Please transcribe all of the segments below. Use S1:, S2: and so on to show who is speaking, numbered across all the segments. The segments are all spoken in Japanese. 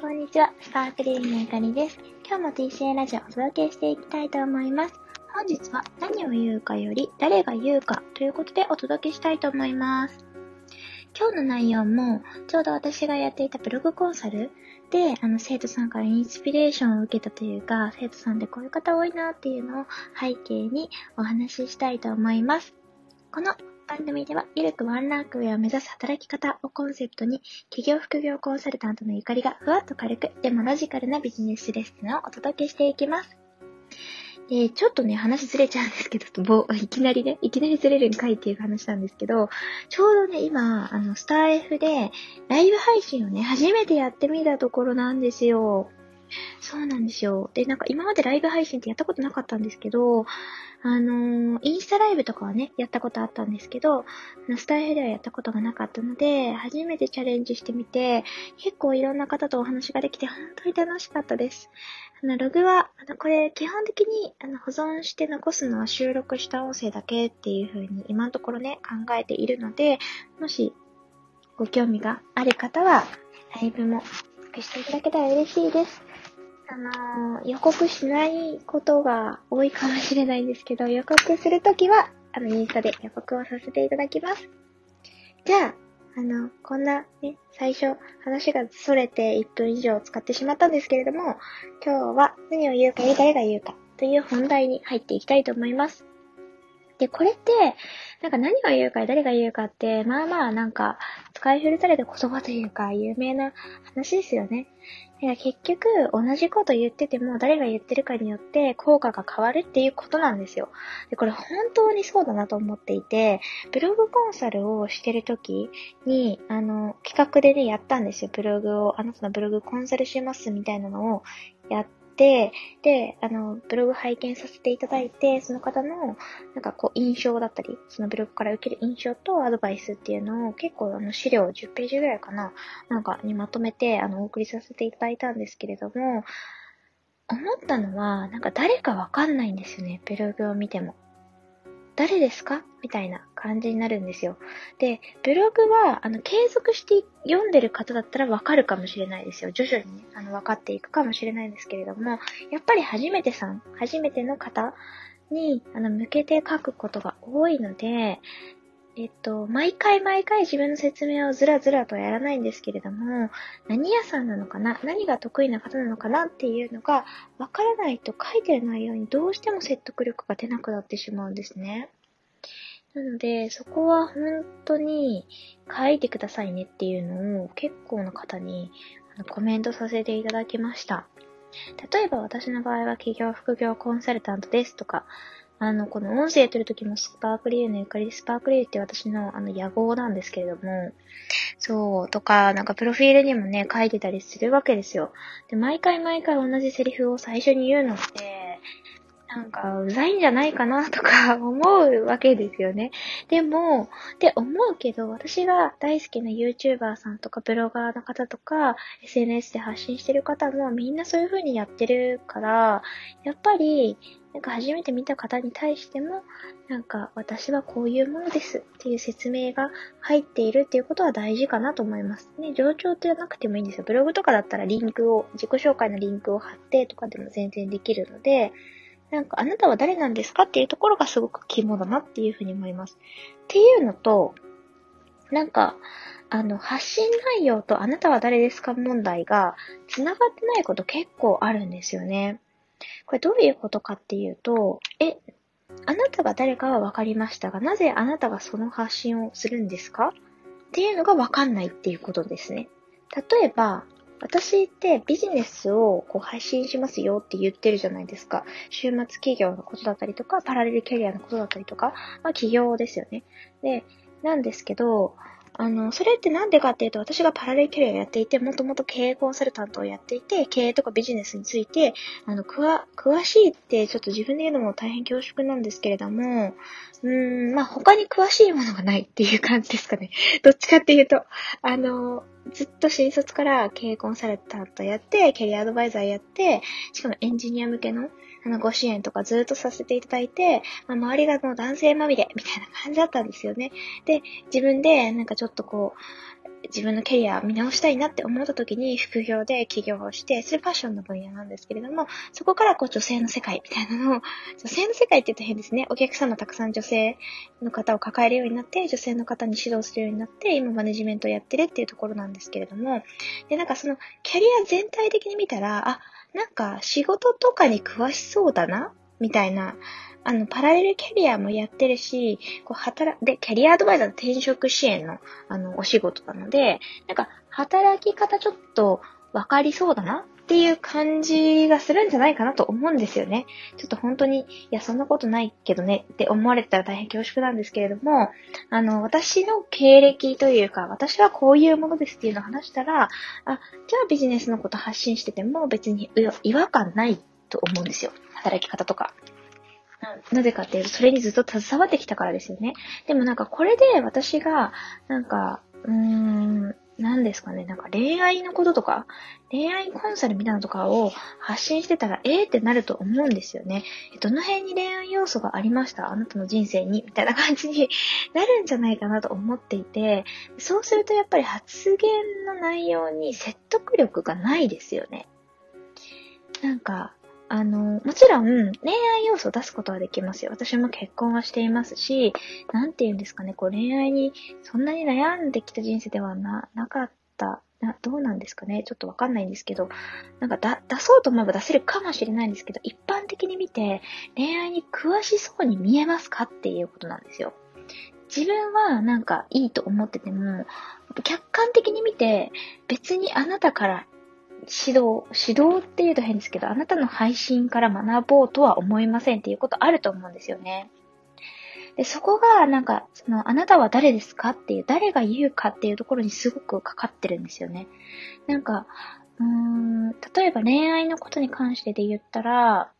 S1: こんにちは、スパークリーのゆかりです。今日も TCA ラジオをお届けしていきたいと思います。本日は何を言うかより誰が言うかということでお届けしたいと思います。今日の内容も、ちょうど私がやっていたブログコンサルで、あの、生徒さんからインスピレーションを受けたというか、生徒さんでこういう方多いなっていうのを背景にお話ししたいと思います。この番組では、ゆるくワンランク上を目指す働き方をコンセプトに、企業副業コンサルタントのゆかりがふわっと軽く、でもロジカルなビジネスレッスンをお届けしていきます。で、ちょっとね、話ずれちゃうんですけど、いきなりね、いきなりずれるんかいっていう話なんですけど、ちょうどね、今、あの、スター F で、ライブ配信をね、初めてやってみたところなんですよ。そうなんですよ。で、なんか今までライブ配信ってやったことなかったんですけど、あのー、インスタライブとかはね、やったことあったんですけど、スタイルではやったことがなかったので、初めてチャレンジしてみて、結構いろんな方とお話ができて本当に楽しかったです。あの、ログは、あの、これ基本的にあの保存して残すのは収録した音声だけっていう風に今のところね、考えているので、もしご興味がある方は、ライブもしていただけたら嬉しいです。あの、予告しないことが多いかもしれないんですけど、予告するときは、あの、インスタで予告をさせていただきます。じゃあ、あの、こんなね、最初、話が逸れて1分以上使ってしまったんですけれども、今日は何を言うか、誰が言うかという本題に入っていきたいと思います。で、これって、なんか何が言うか、誰が言うかって、まあまあなんか、使い古された言葉というか、有名な話ですよね。だから結局、同じこと言ってても、誰が言ってるかによって効果が変わるっていうことなんですよ。で、これ本当にそうだなと思っていて、ブログコンサルをしてる時に、あの、企画でね、やったんですよ。ブログを、あなたのブログコンサルしますみたいなのをやって、で、あの、ブログ拝見させていただいて、その方の、なんかこう、印象だったり、そのブログから受ける印象とアドバイスっていうのを結構あの、資料10ページぐらいかな、なんかにまとめて、あの、お送りさせていただいたんですけれども、思ったのは、なんか誰かわかんないんですよね、ブログを見ても。誰ですか？みたいな感じになるんですよ。で、ブログは、あの、継続して読んでる方だったらわかるかもしれないですよ。徐々にね、あの、分かっていくかもしれないんですけれども、やっぱり初めてさん、初めての方に、あの、向けて書くことが多いので、えっと、毎回毎回自分の説明をずらずらとやらないんですけれども、何屋さんなのかな何が得意な方なのかなっていうのがわからないと書いてる内容にどうしても説得力が出なくなってしまうんですね。なので、そこは本当に書いてくださいねっていうのを結構な方にコメントさせていただきました。例えば私の場合は企業副業コンサルタントですとか、あの、この音声撮るときもスパークリーのゆかり、スパークリーって私のあの野号なんですけれども、そう、とか、なんかプロフィールにもね、書いてたりするわけですよ。で、毎回毎回同じセリフを最初に言うのって、なんか、うざいんじゃないかなとか 思うわけですよね。でも、って思うけど、私が大好きな YouTuber さんとか、ブロガーの方とか、SNS で発信してる方もみんなそういう風にやってるから、やっぱり、なんか初めて見た方に対しても、なんか私はこういうものですっていう説明が入っているっていうことは大事かなと思います。ね、上長じゃなくてもいいんですよ。ブログとかだったらリンクを、自己紹介のリンクを貼ってとかでも全然できるので、なんかあなたは誰なんですかっていうところがすごく肝だなっていうふうに思います。っていうのと、なんか、あの、発信内容とあなたは誰ですか問題が繋がってないこと結構あるんですよね。これどういうことかっていうと、え、あなたが誰かは分かりましたが、なぜあなたがその発信をするんですかっていうのが分かんないっていうことですね。例えば、私ってビジネスをこう配信しますよって言ってるじゃないですか。週末企業のことだったりとか、パラレルキャリアのことだったりとか、まあ企業ですよね。で、なんですけど、あの、それってなんでかっていうと、私がパラレルキャリアをやっていて、もともと経営コンサルタントをやっていて、経営とかビジネスについて、あの、くわ、詳しいってちょっと自分で言うのも大変恐縮なんですけれども、うーん、まあ、他に詳しいものがないっていう感じですかね。どっちかっていうと、あの、ずっと新卒から経営コンサルタントやって、キャリアアドバイザーやって、しかもエンジニア向けのあのご支援とかずっとさせていただいて、まあ、周りがもう男性まみれみたいな感じだったんですよね。で、自分でなんかちょっとこう、自分のキャリアを見直したいなって思った時に副業で起業をして、それファッションの分野なんですけれども、そこからこう女性の世界みたいなのを、女性の世界って言うと変ですね。お客様たくさん女性の方を抱えるようになって、女性の方に指導するようになって、今マネジメントをやってるっていうところなんですけれども、で、なんかそのキャリア全体的に見たら、あ、なんか仕事とかに詳しそうだなみたいなあの、パラレルキャリアもやってるし、こう、働、で、キャリアアドバイザーの転職支援の、あの、お仕事なので、なんか、働き方ちょっとわかりそうだなっていう感じがするんじゃないかなと思うんですよね。ちょっと本当に、いや、そんなことないけどねって思われたら大変恐縮なんですけれども、あの、私の経歴というか、私はこういうものですっていうのを話したら、あ、じゃあビジネスのこと発信してても別に違和感ないと思うんですよ。働き方とか。なぜかっていうと、それにずっと携わってきたからですよね。でもなんかこれで私が、なんか、うーん、何ですかね、なんか恋愛のこととか、恋愛コンサルみたいなのとかを発信してたら、えーってなると思うんですよね。どの辺に恋愛要素がありました？あなたの人生に？みたいな感じに なるんじゃないかなと思っていて、そうするとやっぱり発言の内容に説得力がないですよね。なんか、あの、もちろん恋愛要素を出すことはできますよ。私も結婚はしていますし、なんて言うんですかね、こう恋愛にそんなに悩んできた人生ではな、なかったな、どうなんですかねちょっとわかんないんですけど、なんかだ、出そうと思えば出せるかもしれないんですけど、一般的に見て恋愛に詳しそうに見えますかっていうことなんですよ。自分はなんかいいと思ってても、客観的に見て別にあなたから指導、指導って言うと変ですけど、あなたの配信から学ぼうとは思いませんっていうことあると思うんですよね。で、そこが、なんか、その、あなたは誰ですかっていう、誰が言うかっていうところにすごくかかってるんですよね。なんか、うーん、例えば恋愛のことに関してで言ったら、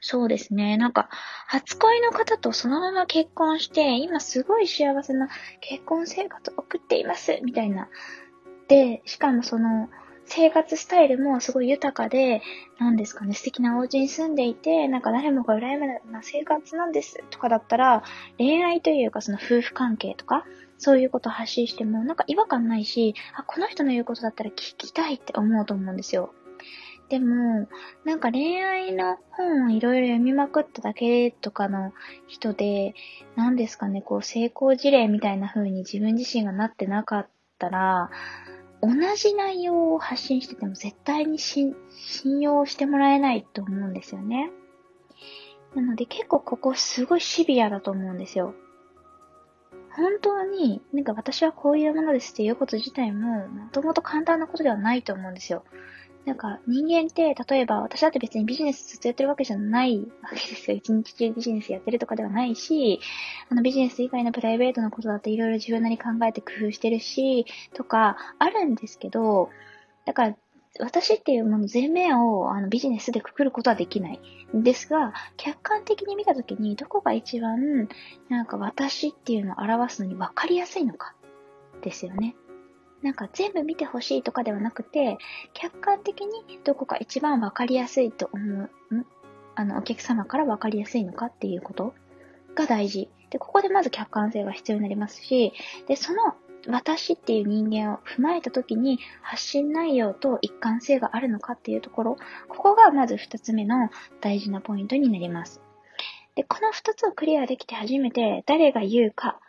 S1: そうですね。なんか、初恋の方とそのまま結婚して、今すごい幸せな結婚生活を送っています、みたいな。で、しかもその、生活スタイルもすごい豊かで、なんですかね、素敵なお家に住んでいて、なんか誰もが羨むな生活なんですとかだったら、恋愛というかその夫婦関係とか、そういうことを発信しても、なんか違和感ないし、あ、この人の言うことだったら聞きたいって思うと思うんですよ。でも、なんか恋愛の本をいろいろ読みまくっただけとかの人で、なんですかね、こう成功事例みたいな風に自分自身がなってなかったら、同じ内容を発信してても絶対に信用してもらえないと思うんですよね。なので結構ここすごいシビアだと思うんですよ。本当に、なんか私はこういうものですっていうこと自体も、もともと簡単なことではないと思うんですよ。なんか人間って、例えば私だって別にビジネスずっとやってるわけじゃないわけですよ。一日中ビジネスやってるとかではないし、あのビジネス以外のプライベートのことだっていろいろ自分なり考えて工夫してるし、とか、あるんですけど、だから、私っていうもの全面をあのビジネスでくくることはできないですが、客観的に見たときにどこが一番なんか私っていうのを表すのに分かりやすいのかですよね。なんか全部見てほしいとかではなくて、客観的にどこか一番わかりやすいと思う、あの、お客様からわかりやすいのかっていうことが大事。で、ここでまず客観性が必要になりますし、で、その私っていう人間を踏まえた時に発信内容と一貫性があるのかっていうところ、ここがまず二つ目の大事なポイントになります。で、この二つをクリアできて初めて誰が言うか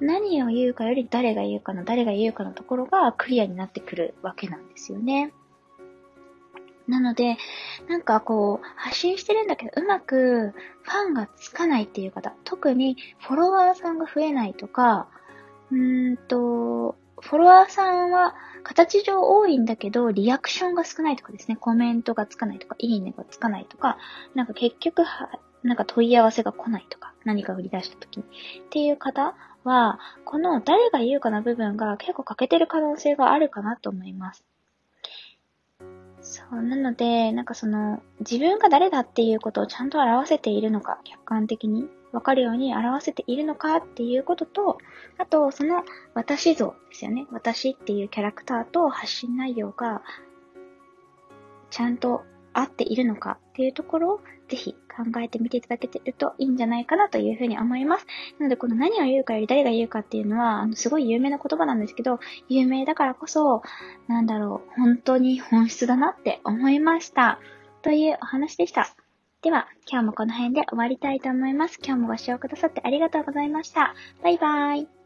S1: 何を言うかより誰が言うかの誰が言うかのところがクリアになってくるわけなんですよね。なので、なんかこう、発信してるんだけど、うまくファンがつかないっていう方、特にフォロワーさんが増えないとか、うーんと、フォロワーさんは形上多いんだけど、リアクションが少ないとかですね、コメントがつかないとか、いいねがつかないとか、なんか結局なんか問い合わせが来ないとか、何か売り出した時に。っていう方は、この誰が言うかの部分が結構欠けてる可能性があるかなと思います。そう、なので、なんかその、自分が誰だっていうことをちゃんと表せているのか、客観的にわかるように表せているのかっていうことと、あと、その私像ですよね。私っていうキャラクターと発信内容が、ちゃんと合っているのかっていうところぜひ考えてみていただけてるといいんじゃないかなというふうに思います。なので、この何を言うかより誰が言うかっていうのは、あの、すごい有名な言葉なんですけど、有名だからこそ、なんだろう、本当に本質だなって思いました。というお話でした。では、今日もこの辺で終わりたいと思います。今日もご視聴くださってありがとうございました。バイバーイ。